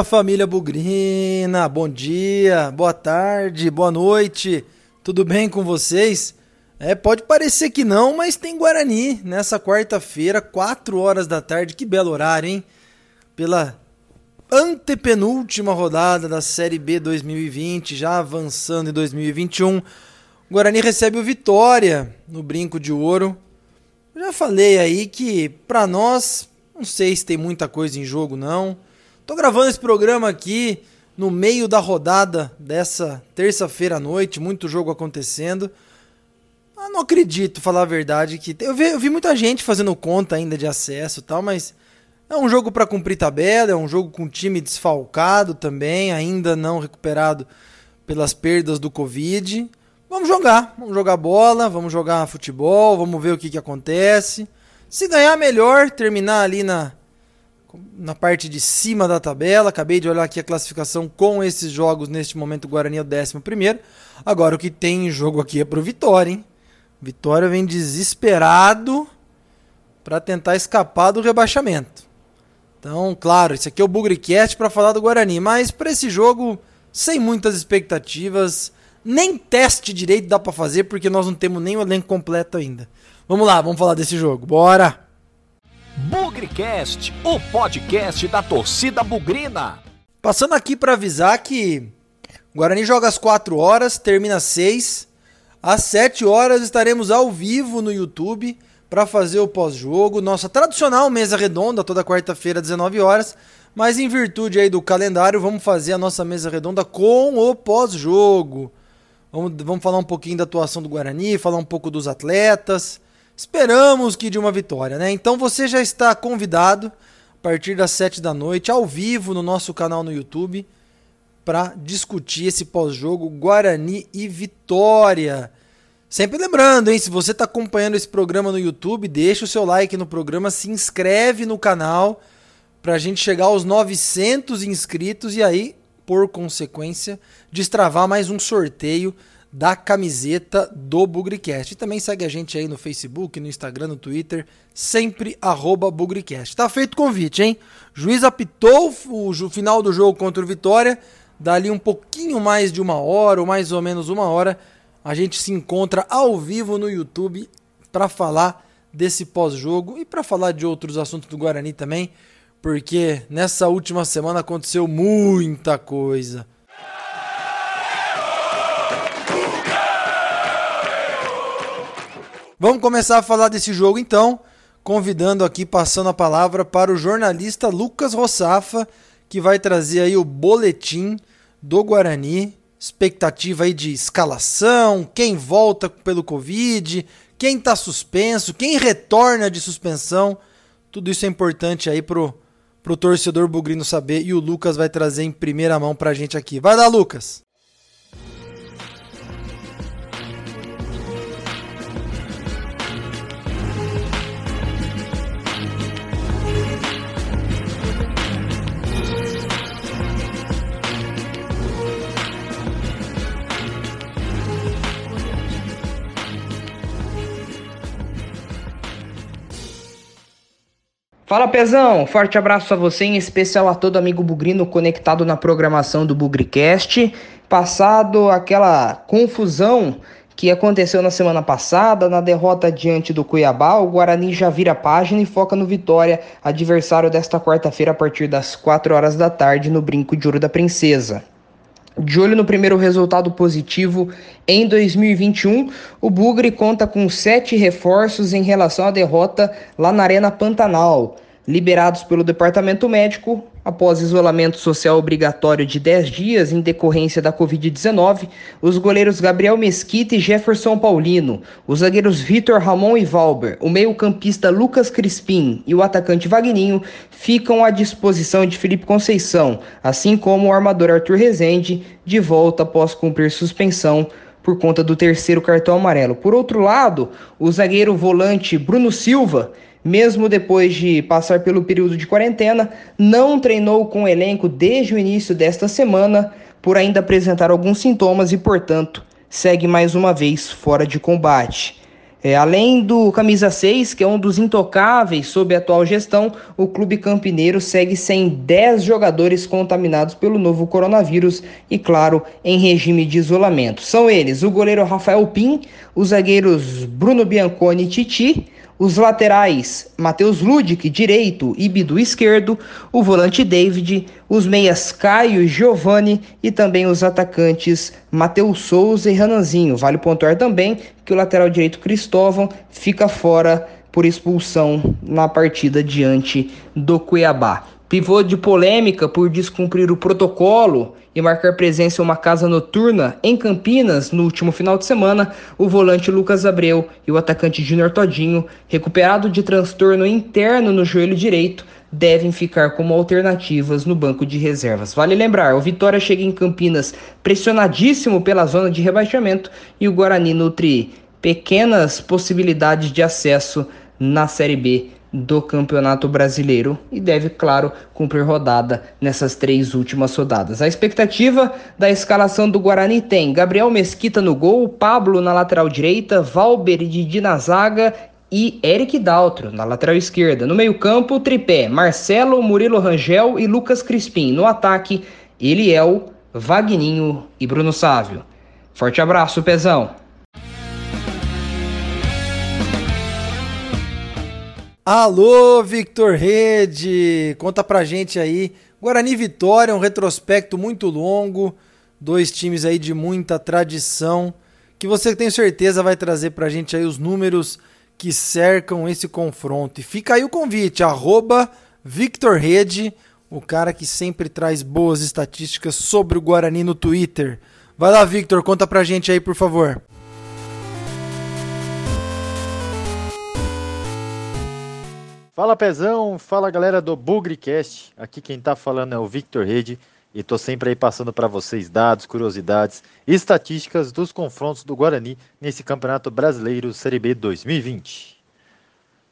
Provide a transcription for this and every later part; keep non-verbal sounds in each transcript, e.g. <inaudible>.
Fala família Bugrina, bom dia, boa tarde, boa noite, tudo bem com vocês? É, pode parecer que não, mas tem Guarani nessa quarta-feira, 4 horas da tarde, que belo horário, hein? Pela antepenúltima rodada da Série B 2020, já avançando em 2021. O Guarani recebe o Vitória no Brinco de Ouro. Já falei aí que para nós, não sei se tem muita coisa em jogo não. Tô gravando esse programa aqui no meio da rodada dessa terça-feira à noite, muito jogo acontecendo. Eu não acredito, falar a verdade, que eu vi, eu vi muita gente fazendo conta ainda de acesso e tal, mas é um jogo para cumprir tabela, é um jogo com time desfalcado também, ainda não recuperado pelas perdas do Covid. Vamos jogar, vamos jogar bola, vamos jogar futebol, vamos ver o que, que acontece. Se ganhar, melhor, terminar ali na, na parte de cima da tabela. Acabei de olhar aqui a classificação com esses jogos. Neste momento, o Guarani é o 11. Agora, o que tem em jogo aqui é pro Vitória, hein? Vitória vem desesperado para tentar escapar do rebaixamento. Então, claro, esse aqui é o Bugrecast para falar do Guarani, mas para esse jogo, sem muitas expectativas, nem teste direito dá para fazer porque nós não temos nem o elenco completo ainda. Vamos lá, vamos falar desse jogo. Bora! Bugrecast, o podcast da torcida bugrina. Passando aqui para avisar que o Guarani joga às 4 horas, termina às 6. Às 7 horas estaremos ao vivo no YouTube para fazer o pós-jogo. Nossa tradicional mesa redonda, toda quarta-feira, 19 horas. Mas em virtude aí do calendário, vamos fazer a nossa mesa redonda com o pós-jogo. Vamos, vamos falar um pouquinho da atuação do Guarani, falar um pouco dos atletas. Esperamos que de uma vitória, né? Então você já está convidado a partir das 7 da noite, ao vivo no nosso canal no YouTube, para discutir esse pós-jogo Guarani e Vitória. Sempre lembrando, hein? Se você está acompanhando esse programa no YouTube, deixa o seu like no programa, se inscreve no canal para a gente chegar aos 900 inscritos e aí, por consequência, destravar mais um sorteio da camiseta do Bugricast. E também segue a gente aí no Facebook, no Instagram, no Twitter, sempre arroba Bugricast. Tá feito o convite, hein? Juiz apitou o final do jogo contra o Vitória. Dali um pouquinho mais de uma hora, ou mais ou menos uma hora, a gente se encontra ao vivo no YouTube para falar desse pós-jogo e para falar de outros assuntos do Guarani também, porque nessa última semana aconteceu muita coisa. Vamos começar a falar desse jogo então, convidando aqui, passando a palavra para o jornalista Lucas Rossafa, que vai trazer aí o boletim do Guarani, expectativa aí de escalação, quem volta pelo Covid, quem está suspenso, quem retorna de suspensão, tudo isso é importante aí pro, pro torcedor bugrino saber e o Lucas vai trazer em primeira mão pra gente aqui. Vai lá, Lucas! Fala Pezão, forte abraço a você, em especial a todo amigo bugrino conectado na programação do Bugricast. Passado aquela confusão que aconteceu na semana passada, na derrota diante do Cuiabá, o Guarani já vira página e foca no Vitória, adversário desta quarta-feira a partir das 4 horas da tarde no Brinco de Ouro da Princesa. De olho no primeiro resultado positivo em 2021, o Bugre conta com sete reforços em relação à derrota lá na Arena Pantanal. Liberados pelo departamento médico, após isolamento social obrigatório de 10 dias em decorrência da Covid-19, os goleiros Gabriel Mesquita e Jefferson Paulino, os zagueiros Vitor Ramon e Valber, o meio-campista Lucas Crispim e o atacante Vagninho ficam à disposição de Felipe Conceição, assim como o armador Arthur Rezende, de volta após cumprir suspensão por conta do terceiro cartão amarelo. Por outro lado, o zagueiro volante Bruno Silva mesmo depois de passar pelo período de quarentena, não treinou com o elenco desde o início desta semana, por ainda apresentar alguns sintomas e, portanto, segue mais uma vez fora de combate. É, além do camisa 6, que é um dos intocáveis sob a atual gestão, o clube campineiro segue sem 10 jogadores contaminados pelo novo coronavírus e, claro, em regime de isolamento. São eles o goleiro Rafael Pim, os zagueiros Bruno Bianconi e Titi, os laterais, Matheus Ludic, direito, e Bidu esquerdo, o volante David, os meias Caio e Giovanni e também os atacantes Matheus Souza e Rananzinho. Vale pontuar também que o lateral direito Cristóvão fica fora por expulsão na partida diante do Cuiabá. Pivô de polêmica por descumprir o protocolo e marcar presença em uma casa noturna em Campinas no último final de semana, o volante Lucas Abreu e o atacante Júnior Todinho, recuperado de transtorno interno no joelho direito, devem ficar como alternativas no banco de reservas. Vale lembrar, o Vitória chega em Campinas pressionadíssimo pela zona de rebaixamento e o Guarani nutre pequenas possibilidades de acesso na Série B do Campeonato Brasileiro e deve, claro, cumprir rodada nessas três últimas rodadas. A expectativa da escalação do Guarani tem Gabriel Mesquita no gol, Pablo na lateral direita, Valber e na zaga e Eric Daltro na lateral esquerda. No meio-campo, tripé Marcelo, Murilo Rangel e Lucas Crispim. No ataque, Eliel, Vagninho e Bruno Sávio. Forte abraço, Pezão! Alô, Victor Rede! Conta pra gente aí. Guarani Vitória, um retrospecto muito longo, dois times aí de muita tradição, que você tem certeza vai trazer pra gente aí os números que cercam esse confronto. E fica aí o convite, arroba Victor Rede, o cara que sempre traz boas estatísticas sobre o Guarani no Twitter. Vai lá, Victor, conta pra gente aí, por favor. Fala Pezão, fala galera do Bugrecast. Aqui quem tá falando é o Victor Rede e tô sempre aí passando para vocês dados, curiosidades e estatísticas dos confrontos do Guarani nesse Campeonato Brasileiro Série B 2020.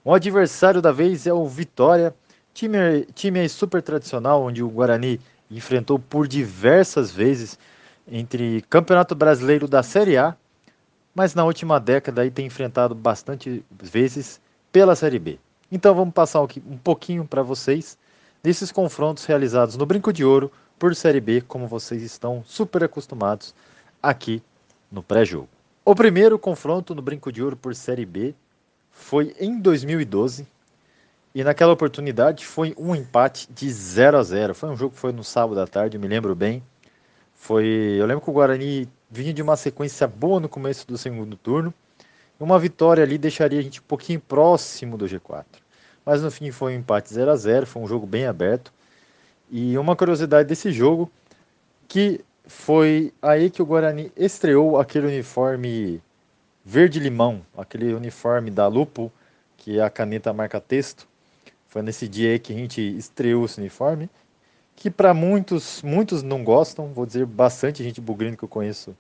O adversário da vez é o Vitória, time, time super tradicional onde o Guarani enfrentou por diversas vezes entre Campeonato Brasileiro da Série A, mas na última década aí tem enfrentado bastante vezes pela Série B. Então vamos passar um pouquinho para vocês desses confrontos realizados no Brinco de Ouro por Série B, como vocês estão super acostumados aqui no pré-jogo. O primeiro confronto no Brinco de Ouro por Série B foi em 2012 e naquela oportunidade foi um empate de 0 a 0. Foi um jogo que foi no sábado à tarde, me lembro bem. Foi, eu lembro que o Guarani vinha de uma sequência boa no começo do segundo turno uma vitória ali deixaria a gente um pouquinho próximo do G4. Mas no fim foi um empate 0 a 0 foi um jogo bem aberto. E uma curiosidade desse jogo, que foi aí que o Guarani estreou aquele uniforme verde-limão, aquele uniforme da Lupo, que é a caneta marca texto. Foi nesse dia aí que a gente estreou esse uniforme, que para muitos, muitos não gostam, vou dizer bastante gente bugrino que eu conheço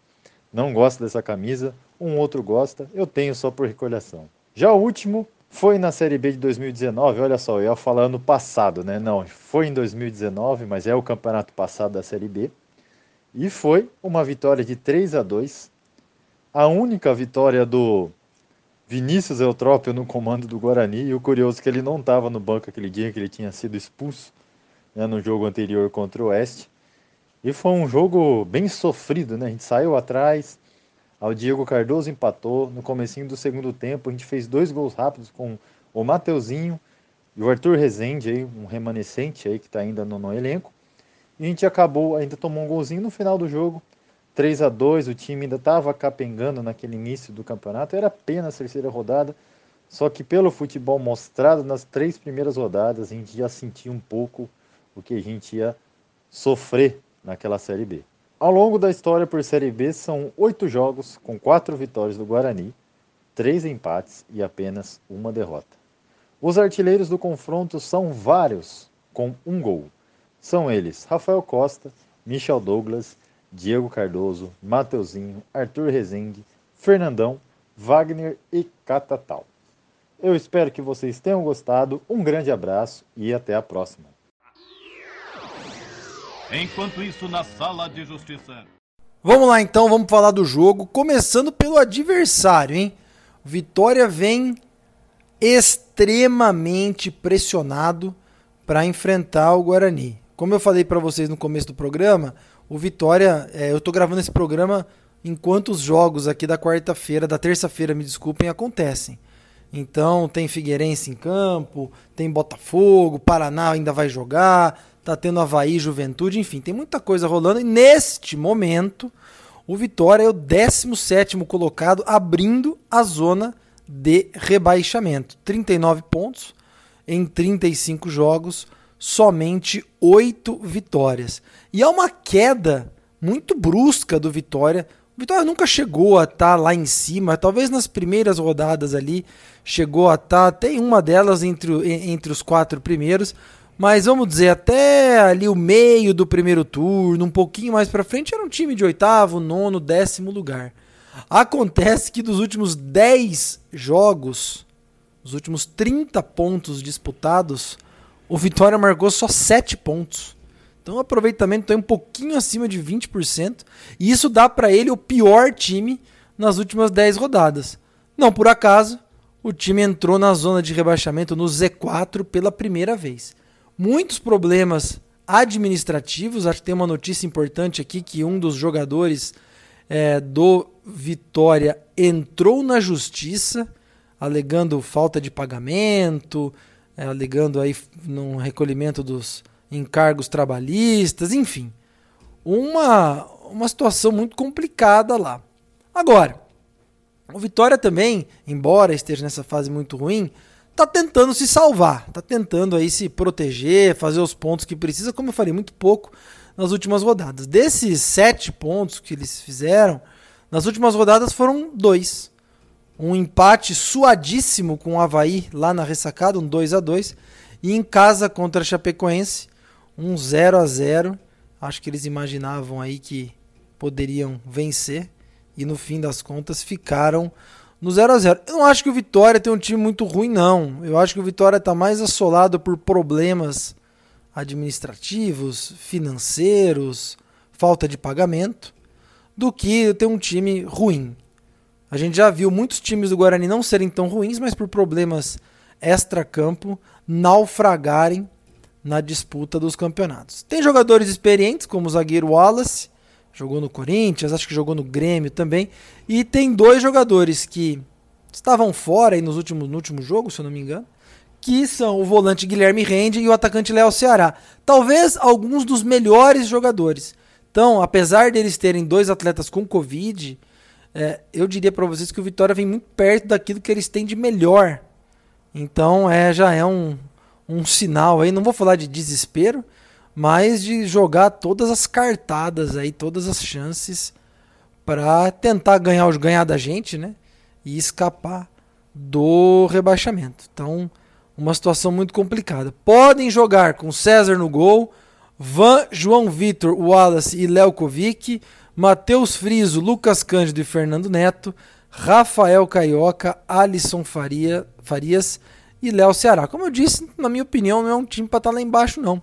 não gosta dessa camisa, um outro gosta, eu tenho só por recolhação. Já o último foi na Série B de 2019, olha só, eu ia falar no passado, né? Não, foi em 2019, mas é o campeonato passado da Série B. E foi uma vitória de 3 a 2 a única vitória do Vinícius Eutrópio no comando do Guarani. E o curioso é que ele não estava no banco aquele dia, que ele tinha sido expulso né, no jogo anterior contra o Oeste. E foi um jogo bem sofrido, né? A gente saiu atrás, o Diego Cardoso empatou. No comecinho do segundo tempo, a gente fez dois gols rápidos com o Mateuzinho e o Arthur Rezende, aí, um remanescente aí que está ainda no, no, elenco. E a gente acabou, ainda tomou um golzinho no final do jogo, 3 a 2 o time ainda estava capengando naquele início do campeonato, era apenas a terceira rodada, só que pelo futebol mostrado nas três primeiras rodadas, a gente já sentia um pouco o que a gente ia sofrer naquela Série B. Ao longo da história por Série B, são oito jogos com quatro vitórias do Guarani, três empates e apenas uma derrota. Os artilheiros do confronto são vários, com um gol. São eles Rafael Costa, Michel Douglas, Diego Cardoso, Mateuzinho, Arthur Rezende, Fernandão, Wagner e Catatal. Eu espero que vocês tenham gostado. Um grande abraço e até a próxima. Enquanto isso, na sala de justiça. Vamos lá então, vamos falar do jogo, começando pelo adversário, hein? Vitória vem extremamente pressionado para enfrentar o Guarani. Como eu falei para vocês no começo do programa, o Vitória, é, eu estou gravando esse programa enquanto os jogos aqui da quarta-feira, da terça-feira, me desculpem, acontecem. Então tem Figueirense em campo, tem Botafogo, Paraná ainda vai jogar, tá tendo Havaí, Juventude, enfim, tem muita coisa rolando. E neste momento, o Vitória é o 17 colocado, abrindo a zona de rebaixamento. 39 pontos em 35 jogos, somente 8 vitórias. E é uma queda muito brusca do Vitória. O Vitória nunca chegou a estar tá lá em cima, talvez nas primeiras rodadas ali chegou a estar, tá, tem uma delas entre, entre os quatro primeiros, mas vamos dizer, até ali o meio do primeiro turno, um pouquinho mais para frente, era um time de oitavo, nono, décimo lugar. Acontece que dos últimos 10 jogos, os últimos 30 pontos disputados, o Vitória marcou só 7 pontos. Então o aproveitamento está um pouquinho acima de 20%, e isso dá para ele o pior time nas últimas 10 rodadas. Não por acaso, o time entrou na zona de rebaixamento no Z4 pela primeira vez. Muitos problemas administrativos, acho que tem uma notícia importante aqui que um dos jogadores é, do Vitória entrou na justiça alegando falta de pagamento, é, alegando aí no recolhimento dos encargos trabalhistas, enfim. Uma, uma situação muito complicada lá. Agora, o Vitória também, embora esteja nessa fase muito ruim, está tentando se salvar, está tentando aí se proteger, fazer os pontos que precisa, como eu falei, muito pouco nas últimas rodadas. Desses sete pontos que eles fizeram, nas últimas rodadas foram dois. Um empate suadíssimo com o Havaí lá na ressacada, um 2 a 2 E em casa contra a Chapecoense, um 0 a 0 Acho que eles imaginavam aí que poderiam vencer e no fim das contas ficaram no 0 a 0 Eu não acho que o Vitória tem um time muito ruim, não. Eu acho que o Vitória está mais assolado por problemas administrativos, financeiros, falta de pagamento, do que ter um time ruim. A gente já viu muitos times do Guarani não serem tão ruins, mas por problemas extra-campo naufragarem na disputa dos campeonatos. Tem jogadores experientes, como o zagueiro Wallace, jogou no Corinthians, acho que jogou no Grêmio também. E tem dois jogadores que estavam fora aí nos últimos, no último jogo, se eu não me engano, que são o volante Guilherme Rende e o atacante Léo Ceará. Talvez alguns dos melhores jogadores. Então, apesar deles terem dois atletas com Covid, é, eu diria para vocês que o Vitória vem muito perto daquilo que eles têm de melhor. Então, é, já é um, um sinal aí. Não vou falar de desespero, mas de jogar todas as cartadas aí, todas as chances para tentar ganhar, ganhar da gente, né? E escapar do rebaixamento. Então, uma situação muito complicada. Podem jogar com César no gol, Van, João Vitor, Wallace e Léo Kovic, Matheus Friso, Lucas Cândido e Fernando Neto, Rafael Caioca, Alisson Faria, Farias e Léo Ceará. Como eu disse, na minha opinião, não é um time para estar tá lá embaixo, não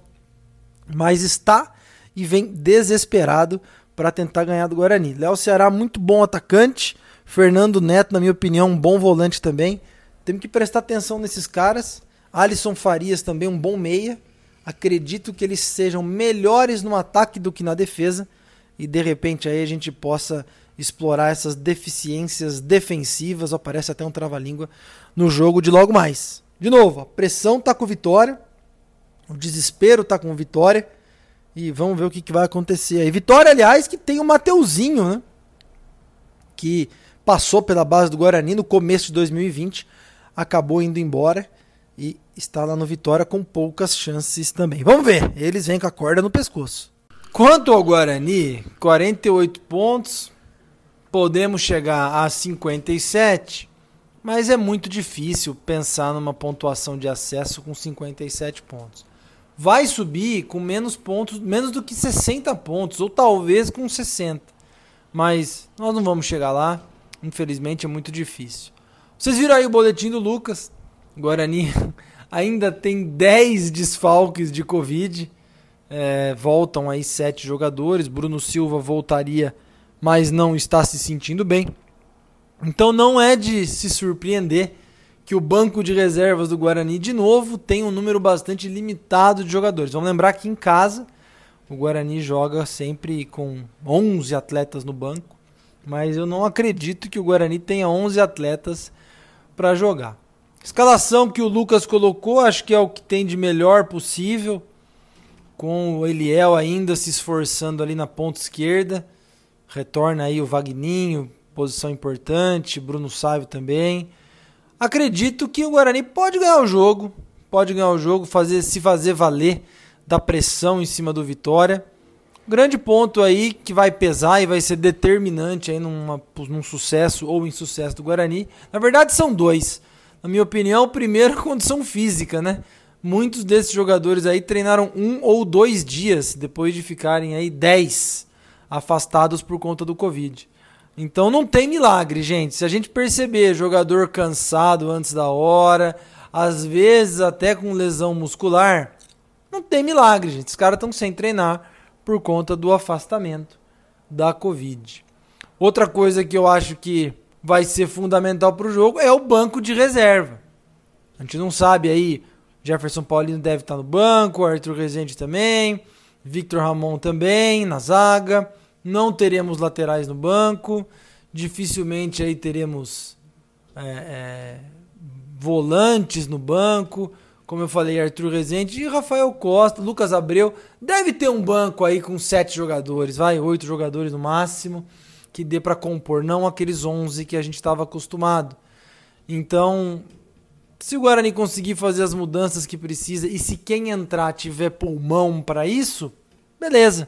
mas está e vem desesperado para tentar ganhar do Guarani. Léo Ceará, muito bom atacante. Fernando Neto, na minha opinião, um bom volante também. Temos que prestar atenção nesses caras. Alisson Farias também um bom meia. Acredito que eles sejam melhores no ataque do que na defesa e de repente aí a gente possa explorar essas deficiências defensivas. Aparece até um trava-língua no jogo de logo mais. De novo, a pressão tá com vitória. O desespero tá com Vitória. E vamos ver o que, que vai acontecer aí. Vitória, aliás, que tem o Mateuzinho, né? Que passou pela base do Guarani no começo de 2020, acabou indo embora e está lá no Vitória com poucas chances também. Vamos ver, eles vêm com a corda no pescoço. Quanto ao Guarani, 48 pontos, podemos chegar a 57, mas é muito difícil pensar numa pontuação de acesso com 57 pontos vai subir com menos pontos, menos do que 60 pontos, ou talvez com 60. Mas nós não vamos chegar lá, infelizmente é muito difícil. Vocês viram aí o boletim do Lucas? Guarani <laughs> ainda tem 10 desfalques de Covid. É, voltam aí sete jogadores. Bruno Silva voltaria, mas não está se sentindo bem. Então não é de se surpreender que o banco de reservas do Guarani, de novo, tem um número bastante limitado de jogadores. Vamos lembrar que em casa o Guarani joga sempre com 11 atletas no banco, mas eu não acredito que o Guarani tenha 11 atletas para jogar. Escalação que o Lucas colocou, acho que é o que tem de melhor possível, com o Eliel ainda se esforçando ali na ponta esquerda. Retorna aí o Vagninho, posição importante, Bruno Sávio também. Acredito que o Guarani pode ganhar o jogo, pode ganhar o jogo, fazer se fazer valer da pressão em cima do Vitória. Grande ponto aí que vai pesar e vai ser determinante aí numa, num sucesso ou insucesso do Guarani. Na verdade, são dois. Na minha opinião, primeiro é a condição física, né? Muitos desses jogadores aí treinaram um ou dois dias depois de ficarem aí dez afastados por conta do Covid. Então não tem milagre, gente. Se a gente perceber jogador cansado antes da hora, às vezes até com lesão muscular, não tem milagre, gente. Os caras estão sem treinar por conta do afastamento da Covid. Outra coisa que eu acho que vai ser fundamental para o jogo é o banco de reserva. A gente não sabe aí, Jefferson Paulino deve estar no banco, Arthur Rezende também, Victor Ramon também na zaga. Não teremos laterais no banco, dificilmente aí teremos é, é, volantes no banco como eu falei, Arthur Rezende e Rafael Costa, Lucas Abreu. Deve ter um banco aí com sete jogadores, vai, oito jogadores no máximo, que dê para compor, não aqueles onze que a gente estava acostumado. Então, se o Guarani conseguir fazer as mudanças que precisa e se quem entrar tiver pulmão para isso, beleza.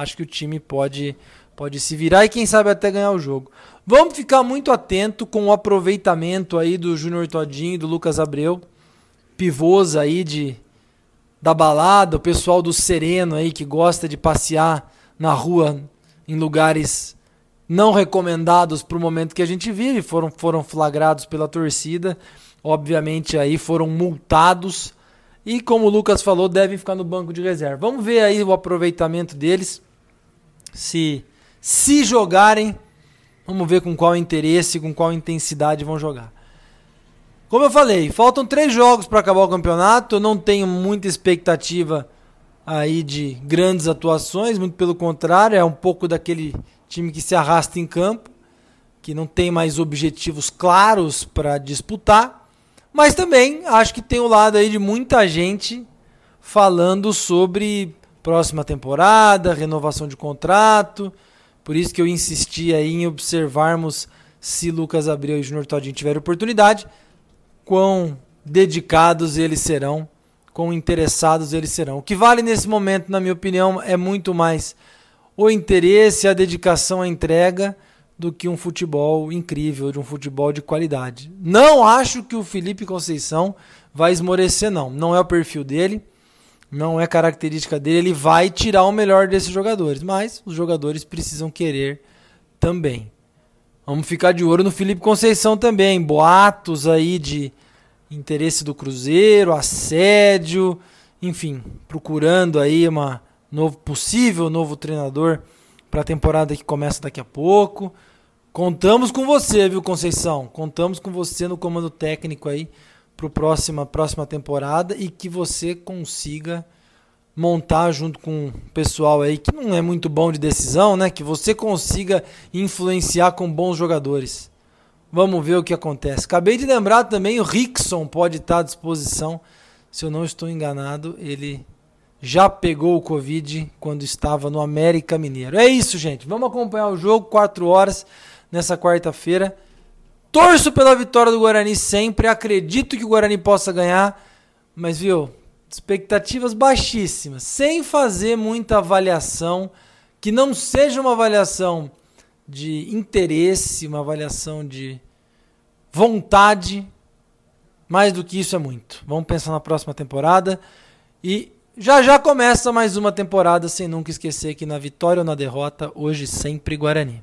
Acho que o time pode pode se virar e quem sabe até ganhar o jogo. Vamos ficar muito atento com o aproveitamento aí do Júnior Todinho e do Lucas Abreu pivôs aí de da balada, o pessoal do Sereno aí que gosta de passear na rua em lugares não recomendados para o momento que a gente vive, foram, foram flagrados pela torcida, obviamente aí foram multados e como o Lucas falou, devem ficar no banco de reserva. Vamos ver aí o aproveitamento deles, se se jogarem, vamos ver com qual interesse, com qual intensidade vão jogar. Como eu falei, faltam três jogos para acabar o campeonato. Eu não tenho muita expectativa aí de grandes atuações, muito pelo contrário, é um pouco daquele time que se arrasta em campo, que não tem mais objetivos claros para disputar. Mas também acho que tem o lado aí de muita gente falando sobre próxima temporada, renovação de contrato. Por isso que eu insisti aí em observarmos se Lucas Abreu e Junior Todinho tiverem oportunidade quão dedicados eles serão, quão interessados eles serão. O que vale nesse momento, na minha opinião, é muito mais o interesse, a dedicação, a entrega do que um futebol incrível, de um futebol de qualidade. Não acho que o Felipe Conceição vai esmorecer, não. Não é o perfil dele, não é característica dele. Ele vai tirar o melhor desses jogadores, mas os jogadores precisam querer também. Vamos ficar de olho no Felipe Conceição também. Boatos aí de interesse do Cruzeiro, assédio, enfim, procurando aí uma novo possível novo treinador para a temporada que começa daqui a pouco. Contamos com você, viu, Conceição? Contamos com você no comando técnico aí para próxima, próxima temporada e que você consiga montar junto com o pessoal aí que não é muito bom de decisão, né? Que você consiga influenciar com bons jogadores. Vamos ver o que acontece. Acabei de lembrar também o Rickson pode estar à disposição. Se eu não estou enganado, ele já pegou o Covid quando estava no América Mineiro. É isso, gente. Vamos acompanhar o jogo 4 horas nessa quarta-feira. Torço pela vitória do Guarani sempre. Acredito que o Guarani possa ganhar. Mas, viu, expectativas baixíssimas, sem fazer muita avaliação, que não seja uma avaliação de interesse, uma avaliação de vontade. Mais do que isso é muito. Vamos pensar na próxima temporada e já já começa mais uma temporada sem nunca esquecer que na vitória ou na derrota, hoje sempre Guarani.